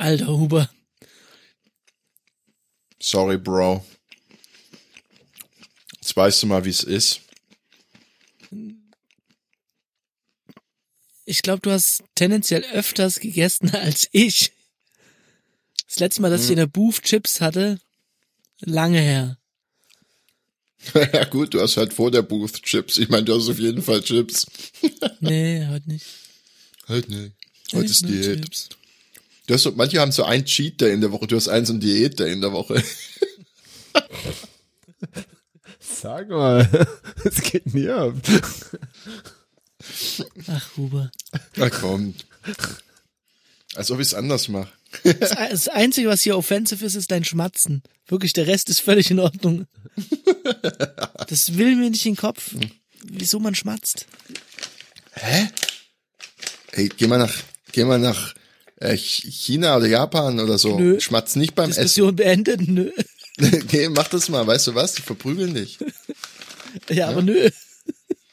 Alter Huber. Sorry, Bro. Jetzt weißt du mal, wie es ist. Ich glaube, du hast tendenziell öfters gegessen als ich. Das letzte Mal, dass ich in der Booth Chips hatte, lange her. ja gut, du hast halt vor der Booth Chips. Ich meine, du hast auf jeden Fall Chips. Nee, heute nicht. Halt nicht. Heute ist Nur Diät. Chips. Du hast so, manche haben so ein Cheat Day in der Woche, du hast einen so ein Diät Day in der Woche. Sag mal, es geht hier ab? Ach, Huber. Na komm. Als ob ich es anders mache. Das, das Einzige, was hier offensive ist, ist dein Schmatzen. Wirklich, der Rest ist völlig in Ordnung. Das will mir nicht in den Kopf. Wieso man schmatzt? Hey, geh mal nach, geh mal nach äh, Ch- China oder Japan oder so. Nö. Schmatz nicht beim Essen. Diskussion beendet? Nö. Geh, mach das mal, weißt du was? Die verprügeln dich. Ja, aber nö.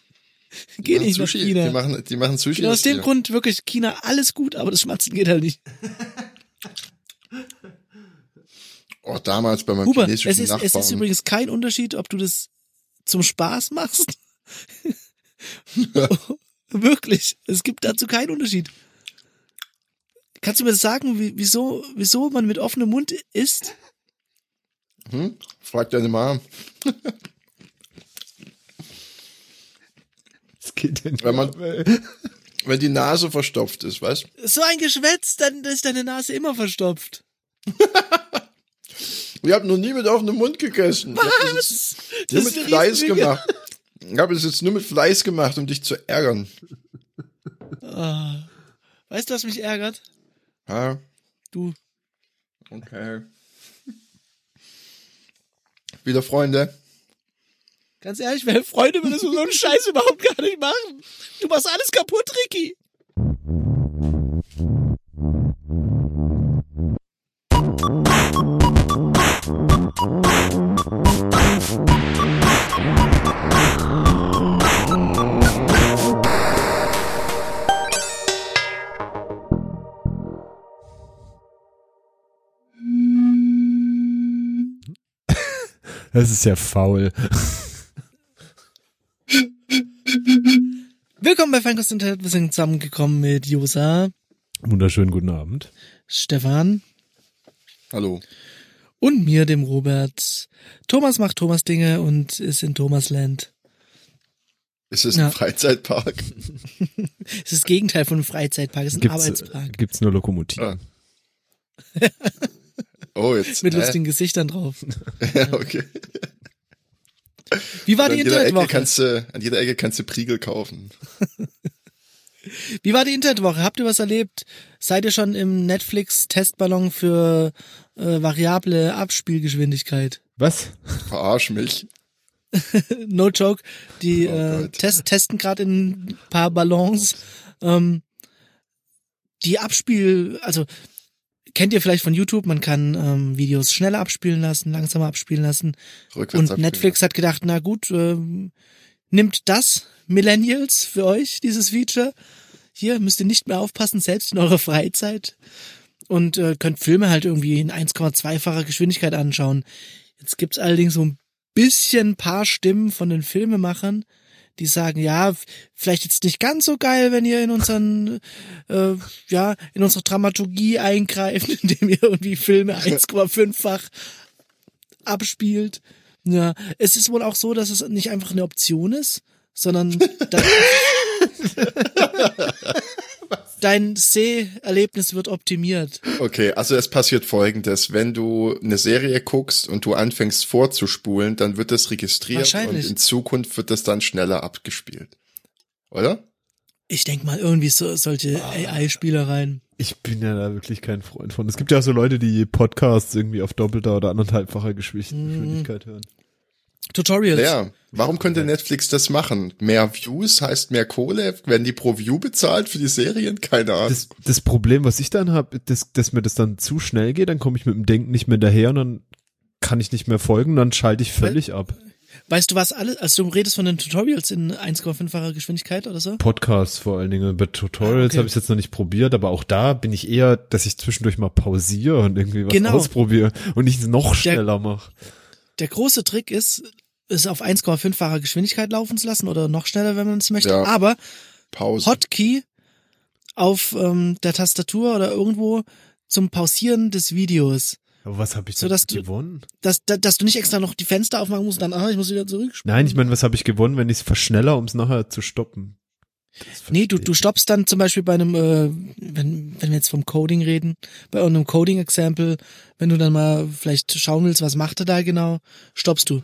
Geh nicht nach Sushi. China. Die machen, die machen Sushi. Genau aus dem dir. Grund wirklich China alles gut, aber das Schmatzen geht halt nicht. Oh, damals bei meinem Huber, chinesischen es ist, Nachbarn. es ist übrigens kein Unterschied, ob du das zum Spaß machst. Wirklich. Es gibt dazu keinen Unterschied. Kannst du mir sagen, wie, wieso, wieso man mit offenem Mund isst? hm? Frag deine Mom. Es geht denn Wenn man-? Wenn die Nase verstopft ist, weißt So ein Geschwätz, dann ist deine Nase immer verstopft. Ich habe noch nie mit offenem Mund gegessen. Ich hab das jetzt Was? nur Das mit Fleiß gemacht. Ich habe es jetzt nur mit Fleiß gemacht, um dich zu ärgern. Ah. Weißt du, was mich ärgert? Ja, Du. okay. Wieder Freunde. Ganz ehrlich, meine Freunde würden so einen Scheiß überhaupt gar nicht machen. Du machst alles kaputt, Ricky. Das ist ja faul. Willkommen bei Feinkost Internet. Wir sind zusammengekommen mit Josa, Wunderschönen guten Abend. Stefan Hallo. und mir, dem Robert. Thomas macht Thomas Dinge und ist in Thomasland. Ist es Ja. ein Freizeitpark? Es ist das Gegenteil von einem Freizeitpark, es ist ein Gibt's, Arbeitspark. gibt's nur Lokomotiven? Ah. Oh, jetzt. Mit lustigen Gesichtern drauf. Ja, okay. Wie war an die jeder Ecke Internetwoche? kannst du, an jeder Ecke kannst du Priegel kaufen. Wie war die Internetwoche? Habt ihr was erlebt? Seid ihr schon im Netflix-Testballon für äh, variable Abspielgeschwindigkeit? Was? Verarsch mich. No joke. Die Oh äh, test, testen gerade in ein paar Ballons. Ähm, die Abspiel, also kennt ihr vielleicht von YouTube, man kann ähm, Videos schneller abspielen lassen, langsamer abspielen lassen. Rückwärts Und abspielen. Netflix hat gedacht, na gut, ähm, nimmt das Millennials für euch, dieses Feature. Hier müsst ihr nicht mehr aufpassen, selbst in eurer Freizeit. Und äh, könnt Filme halt irgendwie in 1,2-facher Geschwindigkeit anschauen. Jetzt gibt's allerdings so ein bisschen paar Stimmen von den Filmemachern, die sagen, ja, vielleicht jetzt nicht ganz so geil, wenn ihr in unseren, äh, ja, in unsere Dramaturgie eingreift, indem ihr irgendwie Filme 1,5-fach abspielt. Ja, es ist wohl auch so, dass es nicht einfach eine Option ist, sondern dein Seherlebnis wird optimiert. Okay, also es passiert folgendes. Wenn du eine Serie guckst und du anfängst vorzuspulen, dann wird das registriert Wahrscheinlich. und in Zukunft wird das dann schneller abgespielt. Oder? Ich denk mal irgendwie so solche AI-Spielereien. Ich bin ja da wirklich kein Freund von. Es gibt ja auch so Leute, die Podcasts irgendwie auf doppelter oder anderthalbfacher Mhm. Geschwindigkeit hören. Tutorials. Ja. Warum könnte Netflix das machen? Mehr Views heißt mehr Kohle? Werden die pro View bezahlt für die Serien? Keine Ahnung. Das, das Problem, was ich dann habe, dass, dass mir das dann zu schnell geht, dann komme ich mit dem Denken nicht mehr hinterher und dann kann ich nicht mehr folgen, dann schalte ich völlig ab. Weißt du was alles, also du redest von den Tutorials in 1,5-facher Geschwindigkeit oder so? Podcasts vor allen Dingen. Bei Tutorials Ah, okay. habe ich jetzt noch nicht probiert, aber auch da bin ich eher, dass ich zwischendurch mal pausiere und irgendwie was Genau. ausprobiere und nicht noch schneller mache. Der große Trick ist, es auf 1,5-facher Geschwindigkeit laufen zu lassen oder noch schneller, wenn man es möchte. Ja. Aber Pause. Hotkey auf ähm, der Tastatur oder irgendwo zum Pausieren des Videos. Aber was habe ich So, da dass du- gewonnen? Dass, dass, dass du nicht extra noch die Fenster aufmachen musst und dann, ah, ich muss wieder zurück. Nein, ich meine, was habe ich gewonnen, wenn ich es verschneller, um es nachher zu stoppen? Nee, du, du stoppst dann zum Beispiel bei einem, äh, wenn, wenn wir jetzt vom Coding reden, bei einem Coding-Example, wenn du dann mal vielleicht schauen willst, was macht er da genau, stoppst du.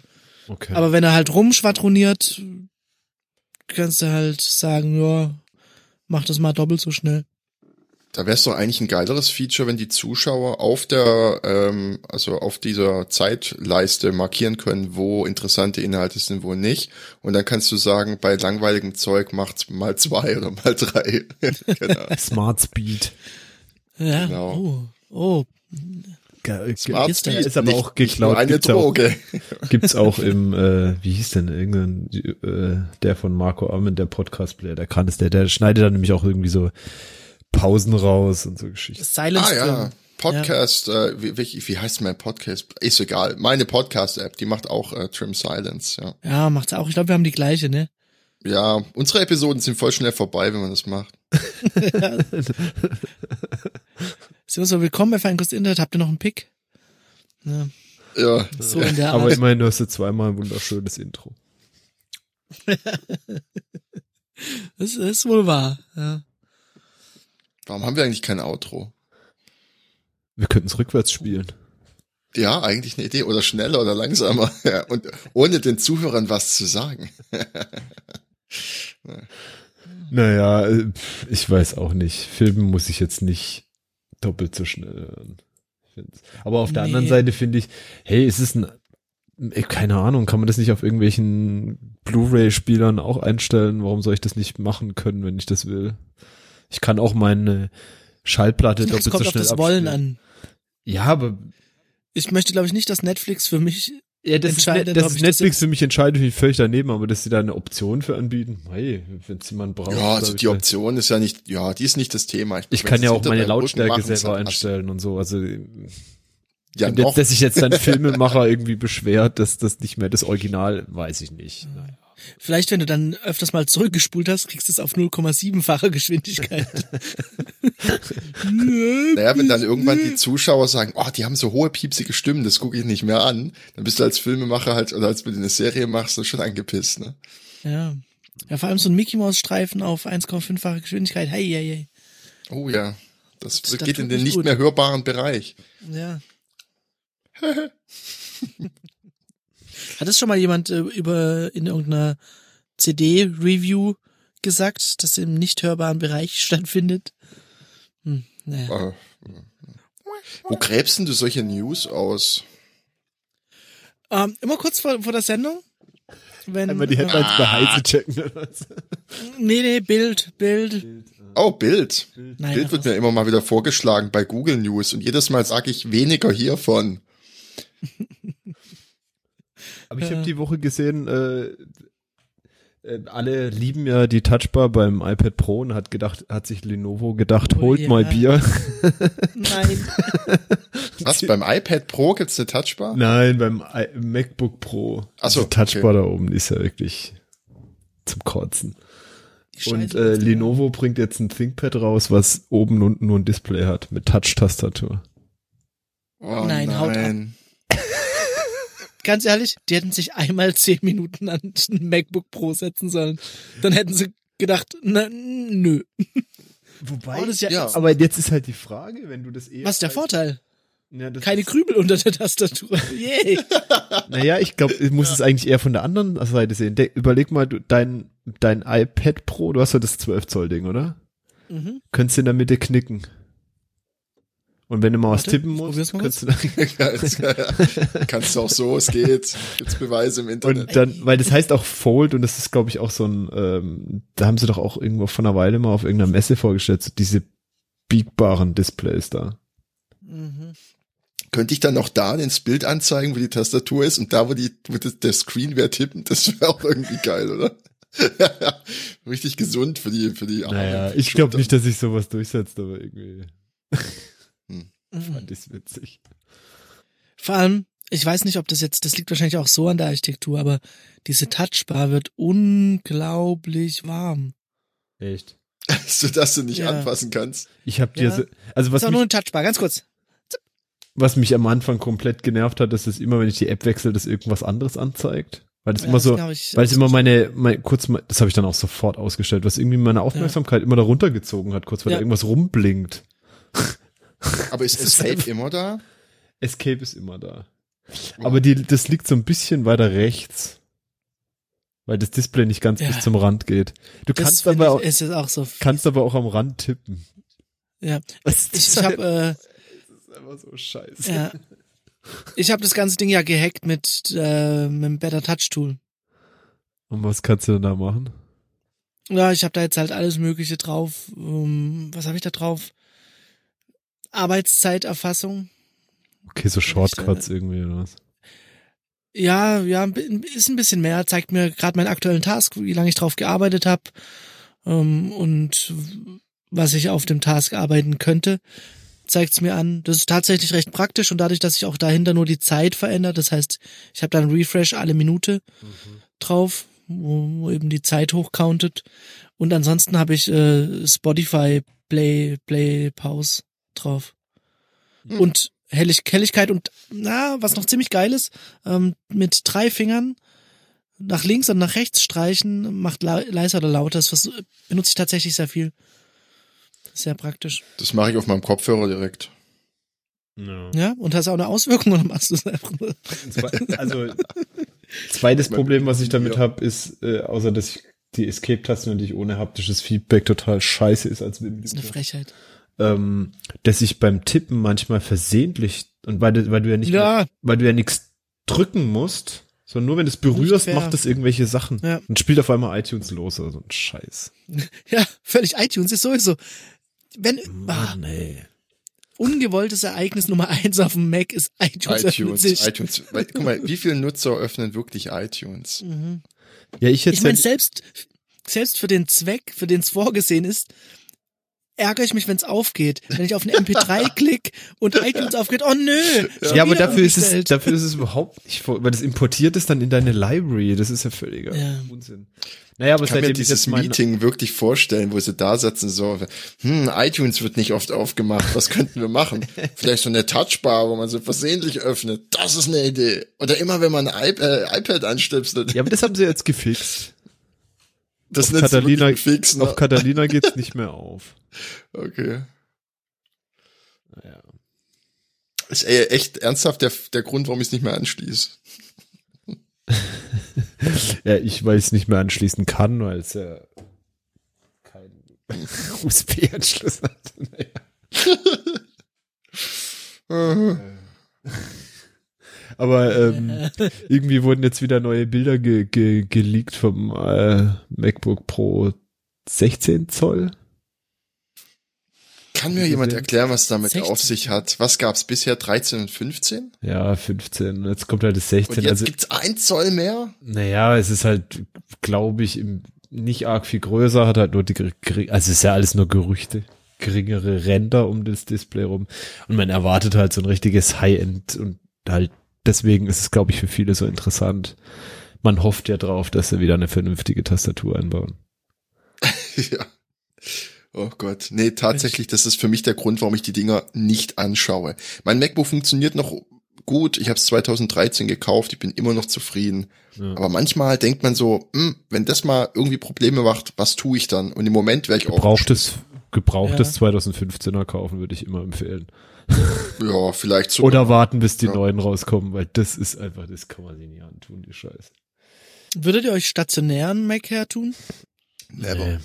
Okay. Aber wenn er halt rumschwadroniert, kannst du halt sagen, ja, mach das mal doppelt so schnell. Da wäre es doch eigentlich ein geileres Feature, wenn die Zuschauer auf der, ähm, also auf dieser Zeitleiste markieren können, wo interessante Inhalte sind, wo nicht. Und dann kannst du sagen, bei langweiligem Zeug macht's mal zwei oder mal drei. genau. Smart Speed. Ja, Genau. oh, oh, Ge- Smart Speed, ist aber nicht, auch geklaut. eine Gibt's auch. Droge. Gibt's auch im, äh, wie hieß denn irgendein, äh, der von Marco Arment, der Podcast-Player, der kann es, der, der schneidet dann nämlich auch irgendwie so Pausen raus und so Geschichten. Silence Ah ja. Podcast, äh, wie, wie, wie heißt mein Podcast? Ist egal. Meine Podcast-App, die macht auch äh, Trim Silence, ja. Ja, macht's auch. Ich glaube, wir haben die gleiche, ne? Ja, unsere Episoden sind voll schnell vorbei, wenn man das macht. Wir so willkommen bei Feinkost Internet. Habt ihr noch einen Pick? Ja, Ja, so in der Aber immerhin, du hast jetzt zweimal ein wunderschönes Intro. Das ist wohl wahr. Ja. Warum haben wir eigentlich kein Outro? Wir könnten es rückwärts spielen. Ja, eigentlich eine Idee. Oder schneller oder langsamer. Ja, und ohne den Zuhörern was zu sagen. Naja, äh, ich weiß auch nicht. Filmen muss ich jetzt nicht doppelt so schnell hören. Aber auf der Nee. anderen Seite finde ich, hey, es ist ein, äh, keine Ahnung, kann man das nicht auf irgendwelchen Blu-ray-Spielern auch einstellen? Warum soll ich das nicht machen können, wenn ich das will? Ich kann auch meine Schallplatte doppelt kommt so auf schnell das Wollen an. Ja, aber Ich möchte, glaube ich, nicht, dass Netflix für mich ja, das entscheidet, das ist ich das Netflix für mich entscheidet, finde ich völlig daneben, aber dass sie da eine Option für anbieten, hey, wenn es jemand braucht. Ja, also ich, die Option ist ja nicht, ja, die ist nicht das Thema. Ich Wenn kann ja auch meine Lautstärke machen, selber einstellen und so. Also Ja, und noch. jetzt, dass sich jetzt dann Filmemacher irgendwie beschwert, dass das nicht mehr das Original, weiß ich nicht. Naja. Vielleicht, wenn du dann öfters mal zurückgespult hast, kriegst du es auf 0,7-fache Geschwindigkeit. Naja, wenn dann irgendwann die Zuschauer sagen, oh, die haben so hohe piepsige Stimmen, das gucke ich nicht mehr an, dann bist du als Filmemacher halt, oder als du eine Serie machst, dann schon angepisst, ne? ja. Ja, vor allem so ein Mickey Mouse Streifen auf 1,5-fache Geschwindigkeit. Hey, hey, hey. Oh ja. Das, Das geht in den nicht nicht gut. mehr hörbaren Bereich. Ja. Hat es schon mal jemand äh, über in irgendeiner CD-Review gesagt, dass im nicht hörbaren Bereich stattfindet? Hm, naja. Äh, Wo gräbst denn du solche News aus? Ähm, immer kurz vor, vor der Sendung. Wenn, Einmal die Headlines bei Heise checken. oder was? nee, nee, Bild, Bild. Oh, Bild. Nein, Bild wird mir immer mal wieder vorgeschlagen bei Google News und jedes Mal sage ich weniger hiervon. Aber ich habe die Woche gesehen, äh, äh, alle lieben ja die Touchbar beim iPad Pro und hat gedacht, hat sich Lenovo gedacht, Oh holt ja. mal Bier. Nein. Was? beim iPad Pro gibt's eine Touchbar? Nein, beim I MacBook Pro. Ach so, Die Touchbar da oben ist ja wirklich zum Kotzen. Und äh, Lenovo bringt jetzt ein ThinkPad raus, was oben und unten nur ein Display hat mit Touch-Tastatur. Oh, Nein, haut ab. Ganz ehrlich, die hätten sich einmal zehn Minuten an ein MacBook Pro setzen sollen. Dann hätten sie gedacht, na, nö. Wobei, Oh, das ist ja, ja. aber jetzt ist halt die Frage, wenn du das eher Was ist der Vorteil? Ja, das Keine ist- Krübel unter der Tastatur. Yay. Naja, ich glaube, ich muss es eigentlich eher von der anderen Seite sehen. De überleg mal, du, dein, dein iPad Pro, du hast ja das 12 Zoll Ding, oder? Mhm. Könntest du in der Mitte knicken. Und wenn du mal was Warte, tippen ich musst, könntest du dann, Kannst du auch so, es geht. Gibt's Beweise im Internet. und dann, weil das heißt auch Fold und das ist, glaube ich, auch so ein, ähm, da haben sie doch auch irgendwo vor einer Weile mal auf irgendeiner Messe vorgestellt, so diese biegbaren Displays da. Mhm. könnte ich dann auch da ins Bild anzeigen, wo die Tastatur ist und da, wo die, wo das, der Screen wäre tippen, das wäre auch irgendwie geil, oder? Richtig gesund für die, für die Arme. Naja, ich glaube nicht, dass sich sowas durchsetzt, aber irgendwie. Fand ich's witzig. Vor allem, ich weiß nicht, ob das jetzt, das liegt wahrscheinlich auch so an der Architektur, aber diese Touchbar wird unglaublich warm. Echt? so dass du nicht ja. anfassen kannst. Ich habe dir, ja. so, also was ist auch mich, nur eine Touchbar, ganz kurz. Was mich am Anfang komplett genervt hat, ist, dass immer, wenn ich die App wechsle, das irgendwas anderes anzeigt. Weil das ja, immer so, ich, weil es immer meine, mein, kurz, das habe ich dann auch sofort ausgestellt, was irgendwie meine Aufmerksamkeit ja. immer da runtergezogen hat, kurz weil ja. da irgendwas rumblinkt. Aber ist Escape immer da? Escape ist immer da. Aber die, das liegt so ein bisschen weiter rechts. Weil das Display nicht ganz ja. bis zum Rand geht. Du das kannst aber ich, auch, auch so kannst aber auch am Rand tippen. Ja. ich, ich habe äh, das ist einfach so scheiße. Ja. Ich habe das ganze Ding ja gehackt mit, äh, mit dem Better Touch Tool. Und was kannst du denn da machen? Ja, ich habe da jetzt halt alles Mögliche drauf. Um, was habe ich da drauf? Arbeitszeiterfassung. Okay, so Shortcuts irgendwie oder was? Ja, ja, ist ein bisschen mehr. Zeigt mir gerade meinen aktuellen Task, wie lange ich drauf gearbeitet habe ähm, und was ich auf dem Task arbeiten könnte zeigt's mir an. Das ist tatsächlich recht praktisch und dadurch, dass sich auch dahinter nur die Zeit verändert, das heißt, ich habe dann Refresh alle Minute mhm. drauf, wo, wo eben die Zeit hochcountet. Und ansonsten habe ich äh, Spotify Play, Play, Pause drauf. Mhm. Und Hellig, Helligkeit und na, was noch ziemlich geil ist, ähm, mit drei Fingern nach links und nach rechts streichen, macht leiser oder lauter. Das benutze ich tatsächlich sehr viel. Sehr praktisch. Das mache ich auf meinem Kopfhörer direkt. Ja. ja, und hast du auch eine Auswirkung oder machst du es einfach nur? Also, zweites Problem, was ich damit ja. habe, ist, äh, außer dass ich die Escape-Taste natürlich ohne haptisches Feedback total scheiße ist als Das ist eine Frechheit. Ähm, dass ich beim Tippen manchmal versehentlich, und weil du, weil du ja nicht, ja. Mehr, weil du ja nichts drücken musst, sondern nur wenn du es berührst, macht es irgendwelche Sachen. Ja. Und spielt auf einmal iTunes los oder so ein Scheiß. Ja, völlig iTunes ist sowieso wenn Mann, ey. ungewolltes Ereignis Nummer eins auf dem Mac ist iTunes. iTunes, iTunes. Guck mal, wie viele Nutzer öffnen wirklich iTunes? Mhm. Ja, ich jetzt. Ich meine, selbst, selbst für den Zweck, für den es vorgesehen ist, ärgere ich mich, wenn es aufgeht. Wenn ich auf eine MP3 klick und iTunes aufgeht, oh nö. Ja, aber dafür ist es, dafür ist es überhaupt nicht, weil das importiert ist dann in deine Library. Das ist ja völliger ja. Unsinn. Naja, aber ich kann mir dieses Meeting wirklich vorstellen, wo sie da sitzen, so, hm, iTunes wird nicht oft aufgemacht, was könnten wir machen? Vielleicht so eine Touchbar, wo man so versehentlich öffnet, das ist eine Idee. Oder immer, wenn man ein iPad, äh, iPad anstöpselt. Ja, aber das haben sie jetzt gefixt. Das auf Catalina, fix, ne? auf Catalina geht's nicht mehr auf. Okay. Naja. Ist echt ernsthaft der, der Grund, warum ich es nicht mehr anschließe. ja, ich, weil ich es nicht mehr anschließen kann, weil es ja keinen USB-Anschluss hat. Naja. Aber ähm, irgendwie wurden jetzt wieder neue Bilder ge ge geleakt vom äh, MacBook Pro 16 Zoll. Kann mir jemand erklären, was damit 16? auf sich hat? Was gab's bisher? 13 und 15? Ja, 15. Jetzt kommt halt das 16. Und jetzt also, gibt's ein Zoll mehr? Naja, es ist halt, glaube ich, im, nicht arg viel größer, hat halt nur die, also es ist ja alles nur Gerüchte. Geringere Ränder um das Display rum. Und man erwartet halt so ein richtiges High-End und halt deswegen ist es, glaube ich, für viele so interessant. Man hofft ja drauf, dass sie wieder eine vernünftige Tastatur einbauen. ja. Oh Gott. Nee, tatsächlich, das ist für mich der Grund, warum ich die Dinger nicht anschaue. Mein MacBook funktioniert noch gut. Ich habe es 2013 gekauft. Ich bin immer noch zufrieden. Ja. Aber manchmal denkt man so, hm, wenn das mal irgendwie Probleme macht, was tue ich dann? Und im Moment wäre ich gebrauchtes, auch gebrauchtes ja. 2015er kaufen würde ich immer empfehlen. Ja, vielleicht so. Oder warten, bis die ja. neuen rauskommen, weil das ist einfach, das kann man sich nicht antun, die Scheiße. Würdet ihr euch stationären Mac her tun? Never.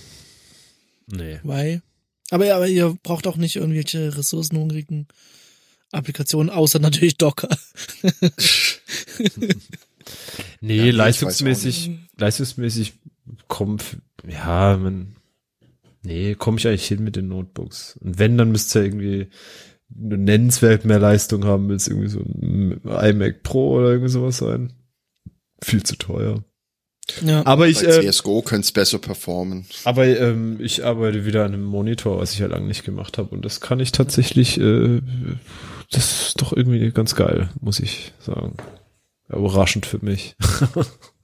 Nee. Nee. Weil. Aber, ja, aber ihr braucht auch nicht irgendwelche ressourcenhungrigen Applikationen, außer natürlich Docker. nee, ja, leistungsmäßig, leistungsmäßig kommt, ja, man, nee, komme ich eigentlich hin mit den Notebooks. Und wenn, dann müsste ja irgendwie nennenswert mehr Leistung haben willst, irgendwie so ein iMac Pro oder irgendwie sowas sein. Viel zu teuer. Ja. Aber ich, Bei äh, CSGO könnte es besser performen. aber ähm, ich arbeite wieder an einem Monitor, was ich ja lange nicht gemacht habe. Und das kann ich tatsächlich, äh, das ist doch irgendwie ganz geil, muss ich sagen. Überraschend für mich.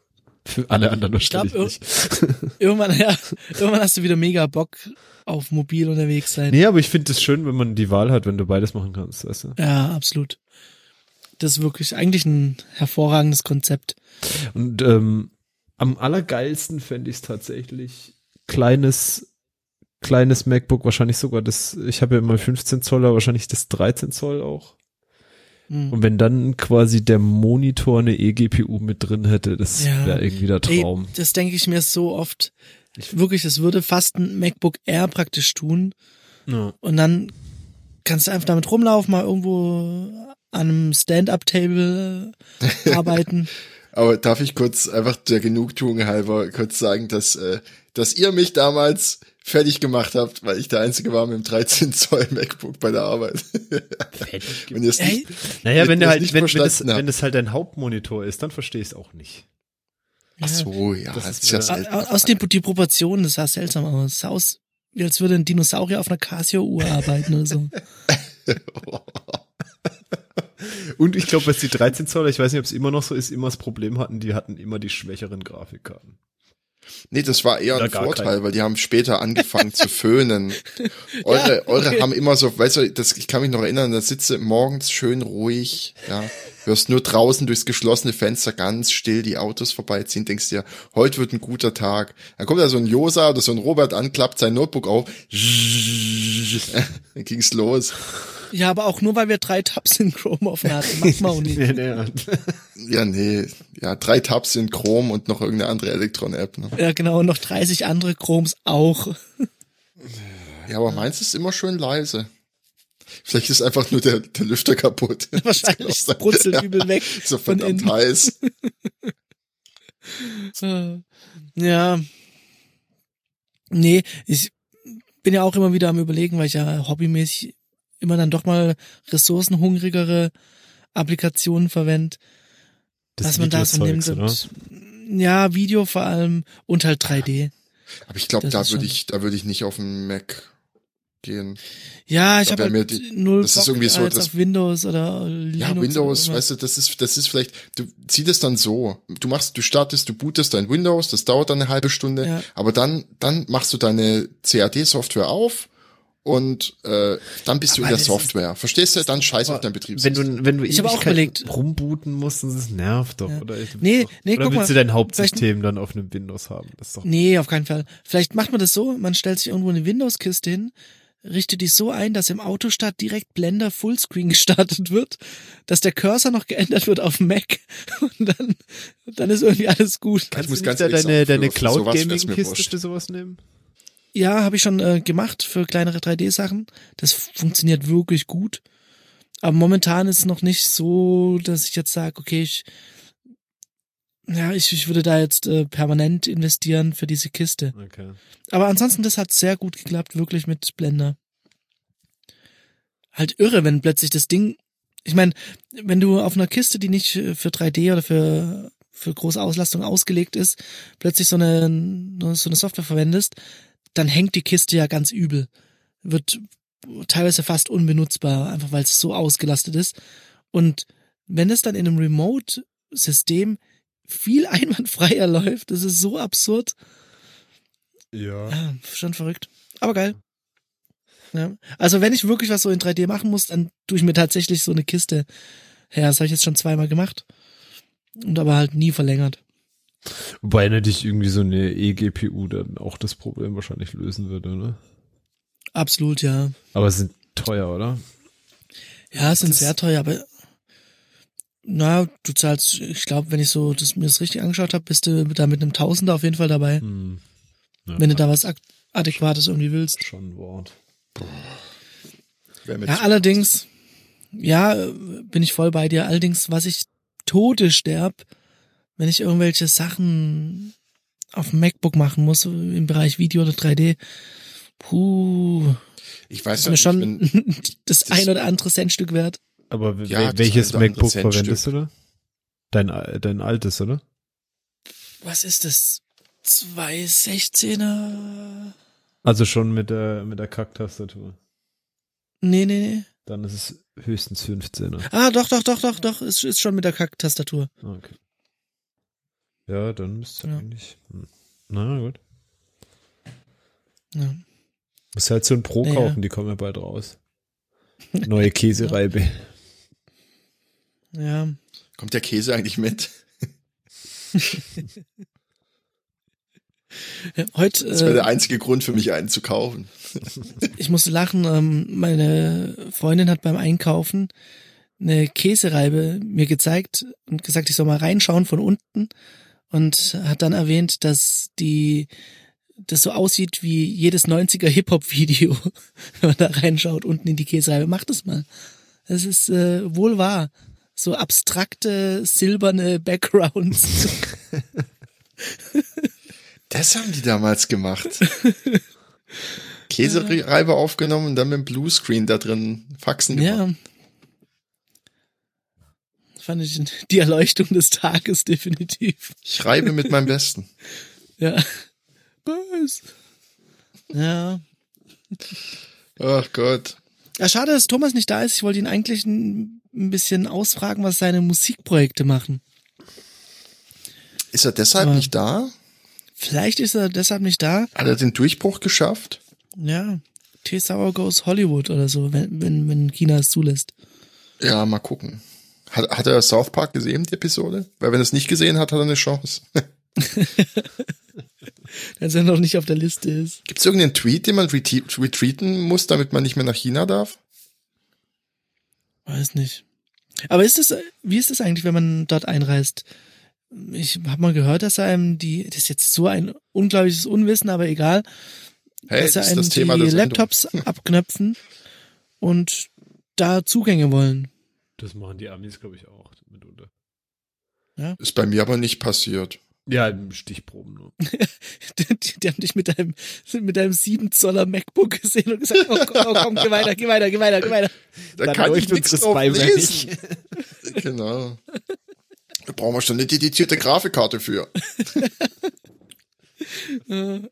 für alle anderen Ich glaub, nicht. Irgendwann, ja, irgendwann hast du wieder mega Bock auf mobil unterwegs sein. Nee, aber ich finde es schön, wenn man die Wahl hat, wenn du beides machen kannst, weißt du? Ja, absolut. Das ist wirklich eigentlich ein hervorragendes Konzept. Und ähm, am allergeilsten fände ich es tatsächlich kleines kleines MacBook, wahrscheinlich sogar das, ich habe ja immer 15 Zoller, wahrscheinlich das 13 Zoll auch. Hm. Und wenn dann quasi der Monitor eine eGPU mit drin hätte, das Ja. wäre irgendwie der Traum. Ey, das denke ich mir so oft. Wirklich, es würde fast ein MacBook Air praktisch tun. Ja. Und dann kannst du einfach damit rumlaufen, mal irgendwo an einem Stand-up-Table arbeiten. Aber darf ich kurz einfach der Genugtuung halber kurz sagen, dass, äh, dass ihr mich damals fertig gemacht habt, weil ich der Einzige war mit dem 13 Zoll MacBook bei der Arbeit. wenn ihr es Ey, nicht, Naja, wenn ihr's halt, nicht wenn, wenn, das, wenn das halt dein Hauptmonitor ist, dann verstehe ich es auch nicht. ach so, ja, Das das ist ja selten. Au- Aus den die Proportionen, das sah seltsam aus. Das sah aus, wie als würde ein Dinosaurier auf einer Casio-Uhr arbeiten oder so. Und ich glaube, was die 13 Zoller, ich weiß nicht, ob es immer noch so ist, immer das Problem hatten, die hatten immer die schwächeren Grafikkarten. Nee, das war eher Oder ein Vorteil, keinen. weil die haben später angefangen zu föhnen. Eure, Ja, eure okay. haben immer so, weißt du, das, ich kann mich noch erinnern, da sitze morgens schön ruhig, ja, hörst nur draußen durchs geschlossene Fenster ganz still die Autos vorbeiziehen, denkst dir, heute wird ein guter Tag. Dann kommt da so ein Josa oder so ein Robert an, klappt sein Notebook auf, dann ging's los. Ja, aber auch nur, weil wir drei Tabs in Chrome offen hatten. Macht man auch nicht. Nee, nee. Ja, nee, ja, drei Tabs in Chrome und noch irgendeine andere Elektron-App. Ne? Ja, genau. Und noch 30 andere Chromes auch. Ja, aber meins ist immer schön leise. Vielleicht ist einfach nur der, der Lüfter kaputt. Wahrscheinlich brutzelt übel weg. So von verdammt innen. heiß. Ja. Nee, ich bin ja auch immer wieder am überlegen, weil ich ja hobbymäßig immer dann doch mal ressourcenhungrigere Applikationen verwende, Das was man da so nimmt. Videozeugs, Und, ja, Video vor allem und halt 3D. Aber ich glaube, da würde ich, da würde ich nicht auf den Mac gehen. Ja, ich habe mir halt die- null das ist irgendwie so, als das- auf Windows oder Linux Ja, oder Windows, weißt du, das ist, das ist vielleicht, du zieh das dann so. Du machst, du startest, du bootest dein Windows, das dauert dann eine halbe Stunde, Ja. aber dann, dann machst du deine CAD-Software auf und äh, dann bist du in Aber der Software. Verstehst du? Dann scheiß auf dein Wenn Betriebssystem. du, wenn du Ich hab auch überlegt- rumbooten musst, das nervt doch, Ja. oder? Nee, nee, oder guck willst mal, du dein Hauptsystem dann auf einem Windows haben? Das ist doch Nee, auf keinen Fall. Vielleicht macht man das so, man stellt sich irgendwo eine Windows-Kiste hin, richtet die so ein, dass im Autostart direkt Blender Fullscreen gestartet wird, dass der Cursor noch geändert wird auf Mac und dann, dann ist irgendwie alles gut. Ich muss du ganz nicht da ehrlich deine, deine Cloud-Gaming-Kiste für sowas nehmen? Ja, habe ich schon äh, gemacht für kleinere 3D-Sachen. Das funktioniert wirklich gut. Aber momentan ist es noch nicht so, dass ich jetzt sage, okay, ich, ja, ich, ich würde da jetzt äh, permanent investieren für diese Kiste. Okay. Aber ansonsten, das hat sehr gut geklappt, wirklich mit Blender. Halt irre, wenn plötzlich das Ding, ich meine, wenn du auf einer Kiste, die nicht für 3D oder für, für große Auslastung ausgelegt ist, plötzlich so eine, so eine Software verwendest, dann hängt die Kiste ja ganz übel. Wird teilweise fast unbenutzbar, einfach weil es so ausgelastet ist. Und wenn es dann in einem Remote-System viel einwandfreier läuft, das ist so absurd. Ja. Ja, schon verrückt. Aber geil. Ja. Also wenn ich wirklich was so in 3D machen muss, dann tue ich mir tatsächlich so eine Kiste her. Das habe ich jetzt schon zweimal gemacht. Und aber halt nie verlängert. Wobei natürlich irgendwie so eine eGPU dann auch das Problem wahrscheinlich lösen würde, ne? Absolut, ja. Aber es sind teuer, oder? Ja, es sind Das- sehr teuer, aber na, du zahlst, ich glaube, wenn ich so das, mir das richtig angeschaut habe, bist du da mit einem Tausender auf jeden Fall dabei, Hm. Ja, wenn du da was Adäquates irgendwie willst. schon ein Wort. Ja, allerdings, ja, bin ich voll bei dir. Allerdings, was ich Tote sterb, wenn ich irgendwelche Sachen auf dem MacBook machen muss, im Bereich Video oder 3D, Puh, Ich weiß ist ja mir schon wenn, das, das- ein oder andere Centstück wert. Aber Ja, welches MacBook verwendest du da? Dein, al- dein altes, oder? Was ist das? 216er? Also schon mit der, mit der Kacktastatur. Nee, nee, nee. Dann ist es höchstens 15er. Ah, doch, doch, doch, doch, doch. Es ist schon mit der Kack-Tastatur. Okay. Ja, dann müsste Ja. eigentlich. Hm. Na gut. Ja. Muss halt so ein Pro Ja. kaufen, die kommen ja bald raus. Neue Käsereibe. ja. kommt der Käse eigentlich mit? Heute, Das wäre äh, der einzige Grund für mich, einen zu kaufen. ich musste lachen, ähm, meine Freundin hat beim Einkaufen eine Käsereibe mir gezeigt und gesagt, ich soll mal reinschauen von unten und hat dann erwähnt, dass die das so aussieht wie jedes 90er Hip-Hop-Video, wenn man da reinschaut, unten in die Käsereibe. Macht es mal. Es ist äh, wohl wahr. So abstrakte, silberne Backgrounds. Das haben die damals gemacht. Käsereibe aufgenommen und dann mit dem Bluescreen da drin Faxen gemacht. ja. Fand ich die Erleuchtung des Tages definitiv. Ich reibe mit meinem Besten. Ja. Was? Ja. Ach Gott. ja. Schade, dass Thomas nicht da ist. Ich wollte ihn eigentlich ein, bisschen ausfragen, was seine Musikprojekte machen. Ist er deshalb Aber- nicht da? Vielleicht ist er deshalb nicht da. Hat er den Durchbruch geschafft? Ja. T. Sour Goes Hollywood oder so, wenn, wenn, wenn China es zulässt. Ja, mal gucken. Hat, hat er South Park gesehen, die Episode? Weil wenn er es nicht gesehen hat, hat er eine Chance. Als er noch nicht auf der Liste ist. Gibt es irgendeinen Tweet, den man retweet- retweeten muss, damit man nicht mehr nach China darf? Weiß nicht. Aber ist das, wie ist das eigentlich, wenn man dort einreist? Ich habe mal gehört, dass er einem die, das ist jetzt so ein unglaubliches Unwissen, aber egal, Hey, dass er einem das Thema die. Laptops abknöpfen und da Zugänge wollen. Das machen die Amis, glaube ich, auch mitunter. Ist bei mir aber nicht passiert. Ja, Stichproben nur. Die, die haben dich mit deinem, mit deinem 7 Zoller MacBook gesehen und gesagt, oh, komm, oh, komm, geh weiter, geh weiter, geh weiter, geh weiter. Da Dann kann ich nichts drauf lesen. genau. Da brauchen wir schon eine dedizierte Grafikkarte für.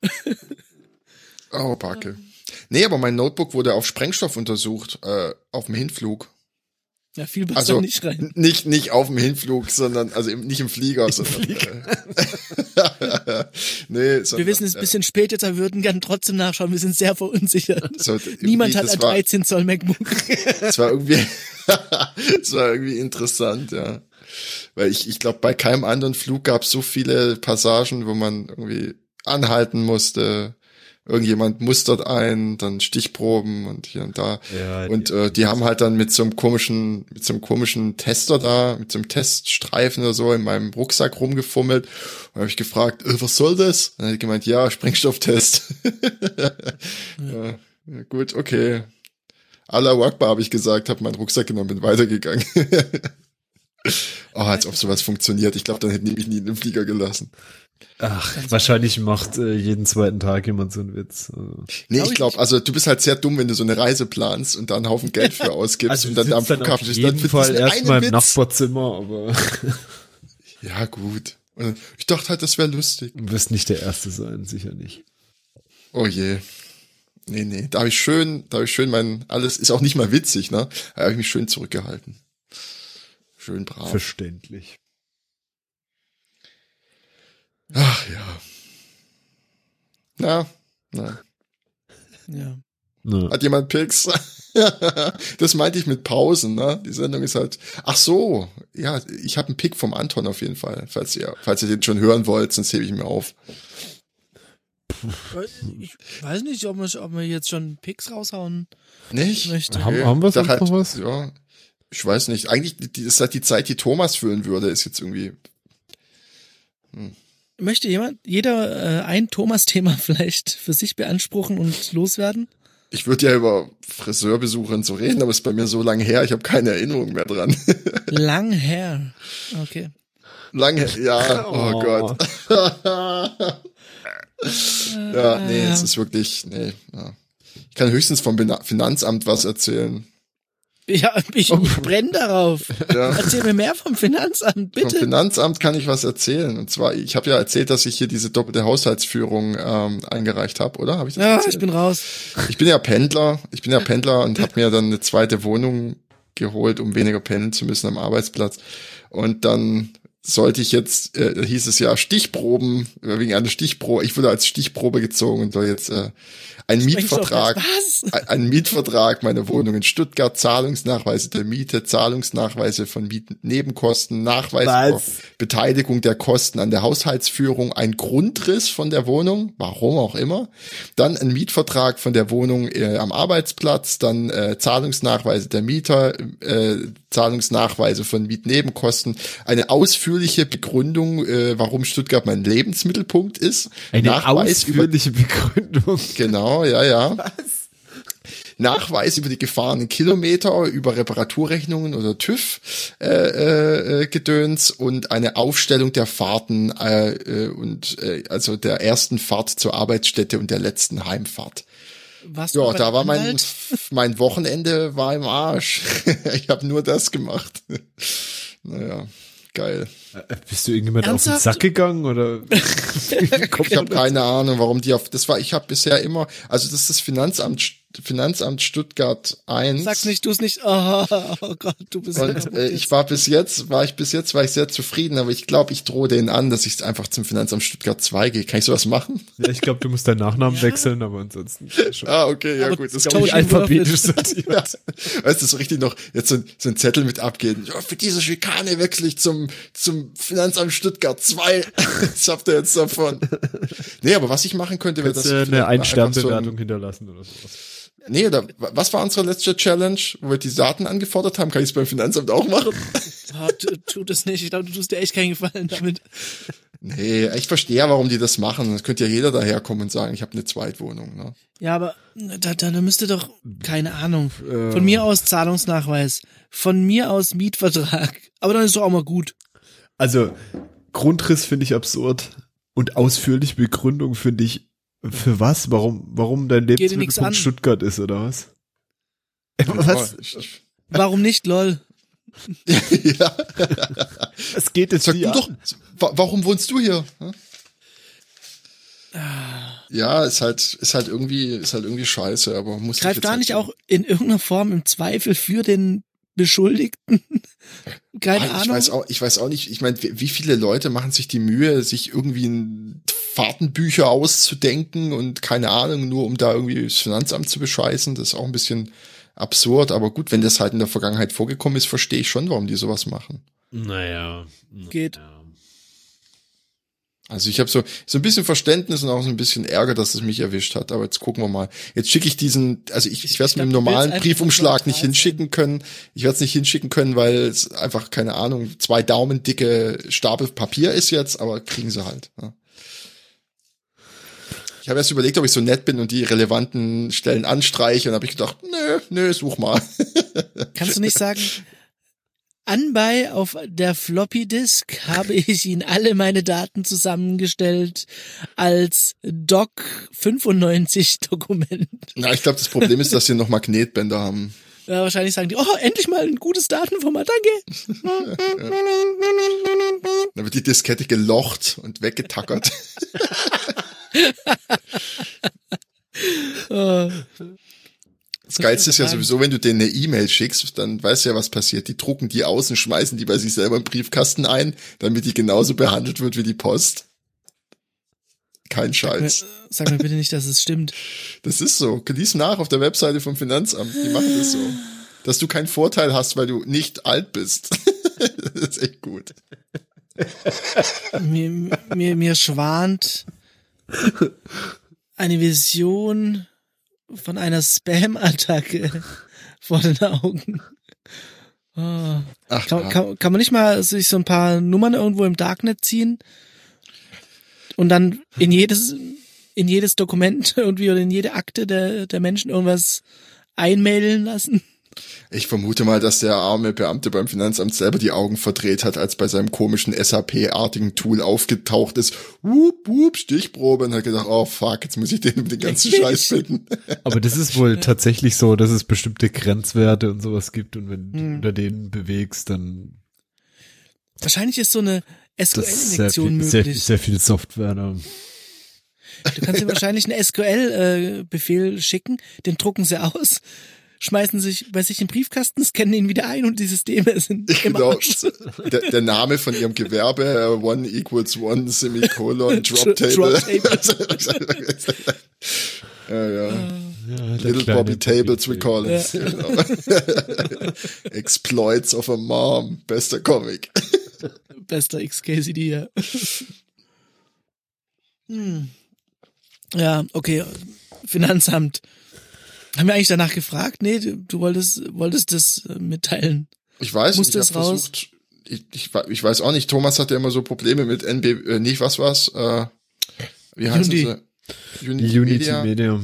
oh, Backe. Nee, aber mein Notebook wurde auf Sprengstoff untersucht, äh, auf dem Hinflug. Ja, viel passt Also nicht rein. nicht nicht auf dem Hinflug, sondern also im, nicht im Flieger, sondern Äh, nee, sondern, Wir wissen es ist ein bisschen spät jetzt, aber wir würden gern trotzdem nachschauen. Wir sind sehr verunsichert. so, Niemand hat ein war, 13 Zoll MacBook. Das war irgendwie, das war irgendwie interessant, ja. Weil ich, ich glaube, bei keinem anderen Flug gab es so viele Passagen, wo man irgendwie anhalten musste. Irgendjemand mustert ein, dann Stichproben und hier und da. Ja, und äh, die haben halt dann mit so einem komischen, mit so einem komischen Tester da, mit so einem Teststreifen oder so in meinem Rucksack rumgefummelt. Und habe ich gefragt, äh, was soll das? Und dann hat er gemeint, ja, Sprengstofftest. ja, ja, gut, okay. Allah Akbar habe ich gesagt, habe meinen Rucksack genommen, bin weitergegangen. oh, als ob sowas funktioniert. Ich glaube, dann hätten die mich nie in den Flieger gelassen. Ach, wahrscheinlich macht äh, jeden zweiten Tag jemand so einen Witz. Also. Nee, Glaub ich glaube, also du bist halt sehr dumm, wenn du so eine Reise planst und da einen Haufen Geld für ausgibst Also und dann am auf Flughafen bist. jeden für Fall erstmal im. Nachbarzimmer, aber Ja, gut. Und ich dachte halt, das wäre lustig. du wirst nicht der Erste sein, sicher nicht. Oh je. Nee, nee. Da habe ich schön, da habe ich schön mein, alles ist auch nicht mal witzig, ne? Da habe ich mich schön zurückgehalten. Schön brav. Verständlich. Ach ja. Na, na. Ja. Ne. Hat jemand Picks? das meinte ich mit Pausen, ne? Die Sendung ist halt. Ach so, ja, ich habe einen Pick vom Anton auf jeden Fall, falls ihr, falls ihr den schon hören wollt, sonst hebe ich ihn mir auf. Ich weiß nicht, ob wir, ob wir jetzt schon Picks raushauen Nicht? möchten. Haben, haben wir sonst halt, noch was? Ja, ich weiß nicht. Eigentlich ist halt die Zeit, die Thomas füllen würde, ist jetzt irgendwie. Möchte jemand, jeder äh, ein Thomas-Thema vielleicht für sich beanspruchen und loswerden? Ich würde ja über Friseurbesuche und so reden, aber es ist bei mir so lange her, ich habe keine Erinnerung mehr dran. Lang her. Okay. lange, ja, oh, Oh. Gott. Ja, nee, es ist wirklich, nee, ja. Ich kann höchstens vom Finanzamt was erzählen. Ja, ich, Oh. ich brenne darauf. Ja. Erzähl mir mehr vom Finanzamt, Vom bitte. Finanzamt kann ich was erzählen. Und zwar, ich habe ja erzählt, dass ich hier diese doppelte Haushaltsführung ähm, eingereicht habe, oder? Habe ich das Ja, erzählt? ich bin raus. Ich bin ja Pendler, ich bin ja Pendler und habe mir dann eine zweite Wohnung geholt, um weniger pendeln zu müssen am Arbeitsplatz. Und dann sollte ich jetzt, äh, hieß es ja Stichproben, wegen einer Stichprobe, ich wurde als Stichprobe gezogen und soll jetzt äh, auch Mietvertrag, ein- Mietvertrag meiner Wohnung in Stuttgart, Zahlungsnachweise der Miete, Zahlungsnachweise von Mietnebenkosten, Nachweis Was? über Beteiligung der Kosten an der Haushaltsführung, ein Grundriss von der Wohnung, warum auch immer, dann ein Mietvertrag von der Wohnung äh, am Arbeitsplatz, dann äh, Zahlungsnachweise der Mieter, äh, Zahlungsnachweise von Mietnebenkosten, eine ausführliche Begründung, äh, warum Stuttgart mein Lebensmittelpunkt ist, Eine Nachweis über ausführliche Begründung. Genau, ja, ja. Nachweis über die gefahrenen Kilometer, über Reparaturrechnungen oder TÜV äh, äh, äh, Gedöns und eine Aufstellung der Fahrten äh, äh, und äh, also der ersten Fahrt zur Arbeitsstätte und der letzten Heimfahrt. Was du Ja, da war mein mein Wochenende war im Arsch. ich habe nur das gemacht. naja, geil. Bist du irgendjemand auf den Ernsthaft? Sack gegangen oder? Ich habe keine Ahnung, warum die auf das war. Ich habe bisher immer, also das ist das Finanzamt Finanzamt Stuttgart 1. Sag's nicht, tu's nicht. Oh, oh Gott, du bist Und äh, ich war bis jetzt, war ich bis jetzt, war ich sehr zufrieden, aber ich glaube, ich drohe denen an, dass ich einfach zum Finanzamt Stuttgart 2 gehe. Kann ich sowas machen? Ja, ich glaube, du musst deinen Nachnamen wechseln, aber ansonsten schon. Ah, okay, ja Aber gut. Das Glaub ich, alphabetisch sortiert. ja. Weißt du, so richtig noch, jetzt so, ein- so ein Zettel mit abgeben. Ja, für diese Schikane wechsle ich zum, zum Finanzamt Stuttgart 2. das habt ihr jetzt davon. Nee, aber was ich machen könnte, wäre das. Äh, eine einfach so Ein-Stern-Bewertung hinterlassen oder sowas. Nee, oder was war unsere letzte Challenge, wo wir die Daten angefordert haben? Kann ich es beim Finanzamt auch machen? Oh, tu, tu das nicht. Ich glaube, du tust dir echt keinen Gefallen damit. Nee, ich verstehe ja, warum die das machen. Das könnte ja jeder daherkommen und sagen, ich habe eine Zweitwohnung. Ne? Ja, aber da, da, da müsste doch, keine Ahnung, Äh. von mir aus Zahlungsnachweis, von mir aus Mietvertrag. Aber dann ist doch auch mal gut. Also, Grundriss finde ich absurd und ausführliche Begründung finde ich für was? Warum, warum dein. Lebensmittelpunkt Stuttgart ist oder was? Was? Warum nicht, lol? ja, Es geht jetzt sag nie du doch, wa warum wohnst du hier? Hm? Ja, ist halt, ist halt irgendwie, ist halt irgendwie scheiße, aber muss ich Greift jetzt da halt nicht tun. auch in irgendeiner Form im Zweifel für den Beschuldigten? Keine ich Ahnung. weiß auch, ich weiß auch nicht, ich meine, wie viele Leute machen sich die Mühe, sich irgendwie ein Fahrtenbücher auszudenken und keine Ahnung, nur um da irgendwie das Finanzamt zu bescheißen, das ist auch ein bisschen absurd, aber gut, wenn das halt in der Vergangenheit vorgekommen ist, verstehe ich schon, warum die sowas machen. Naja. Geht. Also ich habe so so ein bisschen Verständnis und auch so ein bisschen Ärger, dass es mich erwischt hat. Aber jetzt gucken wir mal. Jetzt schicke ich diesen, also ich, ich werde es mit dem normalen Briefumschlag nicht hinschicken können. Ich werde es nicht hinschicken können, weil es einfach keine Ahnung zwei Daumen dicke Stapel Papier ist jetzt, aber kriegen sie halt. Ja. Ich habe erst überlegt, ob ich so nett bin und die relevanten Stellen anstreiche und habe ich gedacht, nö, nö, such mal. Kannst du nicht sagen, anbei auf der Floppy Disk habe ich Ihnen alle meine Daten zusammengestellt als Doc 95 Dokument. Na, ich glaube, das Problem ist, dass sie noch Magnetbänder haben. Ja, wahrscheinlich sagen die, oh, endlich mal ein gutes Datenformat, danke. Dann wird die Diskette gelocht und weggetackert. Oh. Das Geilste ist ja sowieso, wenn du denen eine E-Mail schickst, dann weißt du ja, was passiert. Die drucken die aus und schmeißen die bei sich selber im Briefkasten ein, damit die genauso behandelt wird wie die Post. Kein Scheiß. Sag mir bitte nicht, dass es stimmt. Das ist so. Lies nach auf der Webseite vom Finanzamt. Die machen das so. Dass du keinen Vorteil hast, weil du nicht alt bist. das ist echt gut. Mir, mir, mir schwant eine Vision von einer Spam-Attacke vor den Augen. Oh. Ach, Kann, kann, kann man nicht mal sich so ein paar Nummern irgendwo im Darknet ziehen und dann in jedes in jedes Dokument irgendwie oder in jede Akte der, der Menschen irgendwas einmailen lassen? Ich vermute mal, dass der arme Beamte beim Finanzamt selber die Augen verdreht hat, als bei seinem komischen SAP-artigen Tool aufgetaucht ist. Wup, wup, Stichprobe und hat gedacht, oh fuck, jetzt muss ich den um den ganzen Scheiß bitten. Aber das ist wohl tatsächlich so, dass es bestimmte Grenzwerte und sowas gibt und wenn du Hm. unter denen bewegst, dann Wahrscheinlich ist so eine SQL-Injektion viel, sehr, möglich. sehr viel Software da. Du kannst dir wahrscheinlich einen SQL-Befehl schicken, den drucken sie aus, schmeißen sich bei sich im Briefkasten, scannen ihn wieder ein und die Systeme sind im Genau. Arsch. Der, der Name von ihrem Gewerbe, äh, one equals one, semicolon, drop Drop table. table. ja, ja. Ja, der Little Bobby Tables, we call it. Genau. Exploits of a Mom, bester Comic. Bester XKCD, ja. hm. Ja, okay. Finanzamt. Haben wir eigentlich danach gefragt? Nee, du, du wolltest, wolltest das äh, mitteilen. Ich weiß Muss nicht, ich das hab raus? versucht, ich, ich, ich weiß auch nicht, Thomas hatte immer so Probleme mit NB, äh, nicht was was, äh, wie heißt Unity. sie? Unity, Unity Media. Media.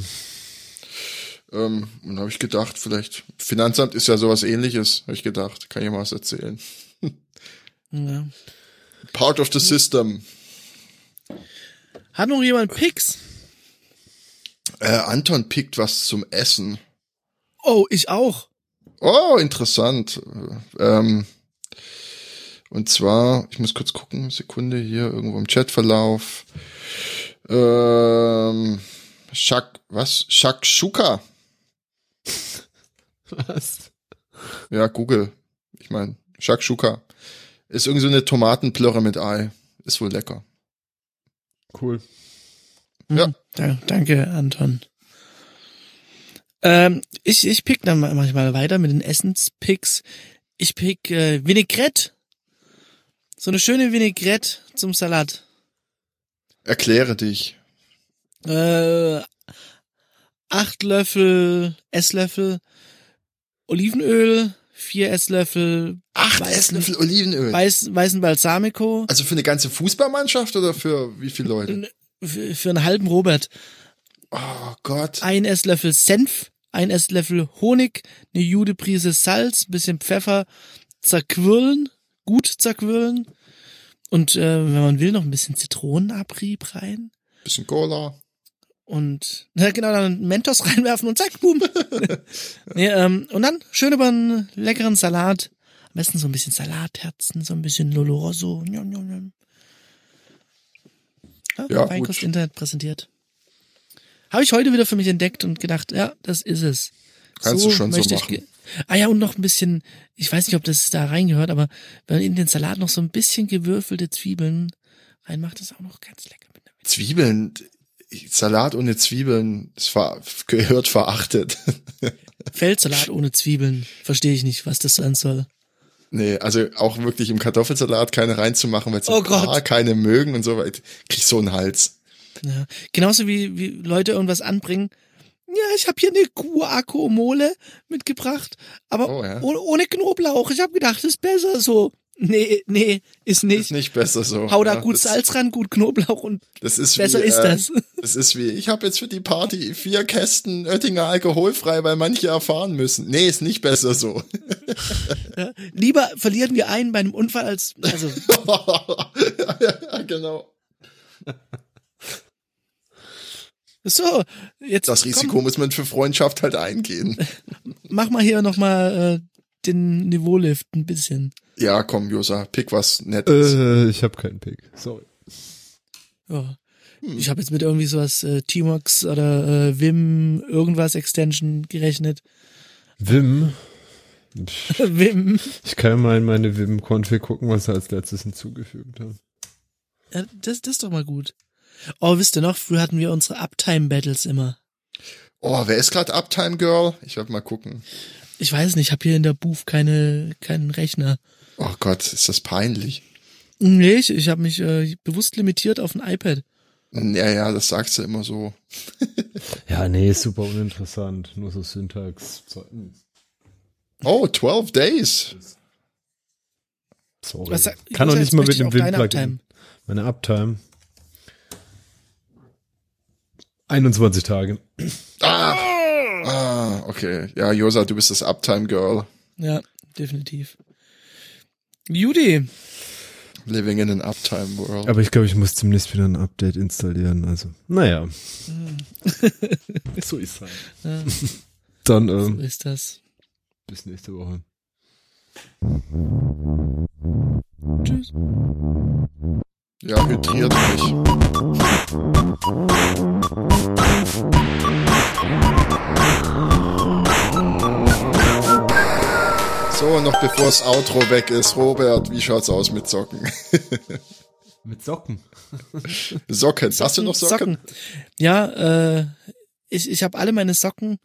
Ähm, und da habe ich gedacht, vielleicht, Finanzamt ist ja sowas ähnliches, habe ich gedacht, kann ich mal was erzählen. Ja. Part of the system. Hat noch jemand Picks? Äh, Anton pickt was zum Essen. Oh, ich auch. Oh, interessant. Ähm, und zwar, ich muss kurz gucken, Sekunde hier, irgendwo im Chatverlauf. Ähm, Shak, was? Shakshuka. Was? Ja, Google. Ich meine, Shakshuka. Ist irgendwie so eine Tomatenplörre mit Ei. Ist wohl lecker. Cool. Ja. Hm, da, danke, Anton. Ähm, ich, ich pick dann mal- manchmal weiter mit den Essenspicks. Ich pick äh, Vinaigrette. So eine schöne Vinaigrette zum Salat. Erkläre dich. Äh, acht Löffel, Esslöffel Olivenöl, vier Esslöffel Acht Weißen- Esslöffel Olivenöl. Weiß, weißen Balsamico Also für eine ganze Fußballmannschaft oder für wie viele Leute? Für, für einen halben Robert. Oh Gott. ein Esslöffel Senf, ein Esslöffel Honig, eine Jude Prise Salz, bisschen Pfeffer, zerquirlen, gut zerquirlen und äh, wenn man will noch ein bisschen Zitronenabrieb rein Bisschen Cola. und na genau dann Mentos reinwerfen und zack, boom. nee, ähm, und dann schön über einen leckeren Salat, am besten so ein bisschen Salatherzen, so ein bisschen Lolo Rosso. Njom, njom, njom. Ja, Ja, Weinkost. Internet präsentiert. Habe ich heute wieder für mich entdeckt und gedacht, ja, das ist es. Kannst du schon so machen. Ah ja, und noch ein bisschen, ich weiß nicht, ob das da reingehört, aber wenn man in den Salat noch so ein bisschen gewürfelte Zwiebeln reinmacht, ist auch noch ganz lecker mit Zwiebeln. Salat ohne Zwiebeln ist ver gehört verachtet. Feldsalat ohne Zwiebeln. Verstehe ich nicht, was das sein soll. Nee, also auch wirklich im Kartoffelsalat keine reinzumachen, weil es Oh paar keine mögen und so weiter. Krieg so einen Hals. Ja. Genauso wie, wie Leute irgendwas anbringen. Ja, ich habe hier eine Guacamole mitgebracht, aber Oh, ja. ohne, ohne Knoblauch. Ich habe gedacht, das ist besser so. Nee, nee, ist nicht. Ist nicht besser so. Hau da Ja, gut Salz ran, gut Knoblauch und Das ist besser wie, ist äh, das. Das ist wie, ich habe jetzt für die Party vier Kästen Oettinger alkoholfrei, weil manche erfahren müssen. Nee, ist nicht besser so. Ja. Lieber verlieren wir einen bei einem Unfall als, also, ja, genau. so, jetzt Das Risiko muss man für Freundschaft halt eingehen. komm, mach mal hier nochmal äh, den Niveaulift ein bisschen. Ja, komm, Josa, pick was Nettes. Äh, ich habe keinen Pick. Sorry. Ja. Hm. Ich habe jetzt mit irgendwie sowas äh, T-Mox oder äh, Vim irgendwas Extension gerechnet. Vim. Vim. Ich kann ja mal in meine Vim-Config gucken, was er als letztes hinzugefügt hat. Ja, das, das ist doch mal gut. Oh, wisst ihr noch, früher hatten wir unsere Uptime-Battles immer. Oh, wer ist gerade Uptime Girl? Ich werde mal gucken. Ich weiß nicht, ich habe hier in der Booth keine, keinen Rechner. Oh Gott, ist das peinlich. Nee, ich, ich habe mich äh, bewusst limitiert auf ein iPad. Ja, ja, das sagst du immer so. Ja, nee, ist super uninteressant. Nur so Syntax. Oh, 12 Days. Sorry. Was Kann doch nicht mal mit dem. Uptime. Meine Uptime. 21 Tage. Ah, ah, okay. Ja, Josa, du bist das Uptime Girl. Ja, definitiv. Judy, Living in an Uptime World. Aber ich glaube, ich muss zumindest wieder ein Update installieren. Also, naja. so ist halt. ja, Dann so ähm, ist das. bis nächste Woche. Tschüss. Ja, hydriert mich. So, noch bevor das Outro weg ist, Robert, wie schaut's aus mit Socken? Mit Socken. Socken, hast du noch Socken? Ja, äh, ich, ich habe alle meine Socken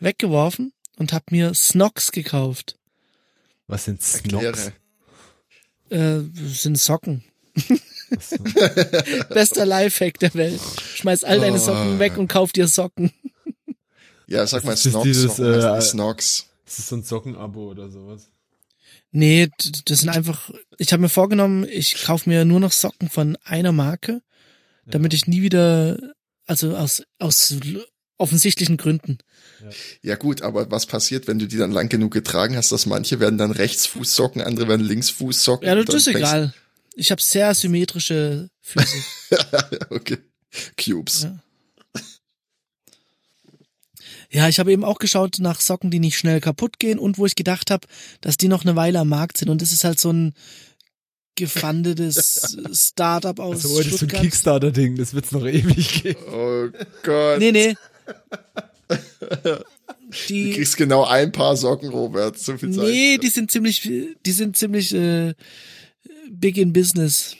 weggeworfen und habe mir Snocks gekauft. Was sind Snocks? Äh, sind Socken. Bester Lifehack der Welt. Schmeiß all deine Oh. Socken weg und kauf dir Socken. Ja, sag mal Das ist Snox. dieses, äh, die Snox? Das ist so ein Sockenabo oder sowas. Nee, das sind einfach, ich habe mir vorgenommen, ich kaufe mir nur noch Socken von einer Marke, damit ich nie wieder, also aus, aus offensichtlichen Gründen. Ja gut, aber was passiert, wenn du die dann lang genug getragen hast, dass manche werden dann Rechtsfußsocken, andere werden Linksfußsocken? Ja, das ist egal. Ich habe sehr symmetrische Füße. okay. Cubes. Ja. Ja, ich habe eben auch geschaut nach Socken, die nicht schnell kaputt gehen und wo ich gedacht habe, dass die noch eine Weile am Markt sind. Und das ist halt so ein gefundetes Startup aus Also, oh, das ist so ein Stuttgart. Kickstarter-Ding, das wird's noch ewig geben. Oh Gott. Nee, nee. Du Die, kriegst genau ein paar Socken, Robert. So viel Zeit. nee, die sind ziemlich, die sind ziemlich äh, big in business.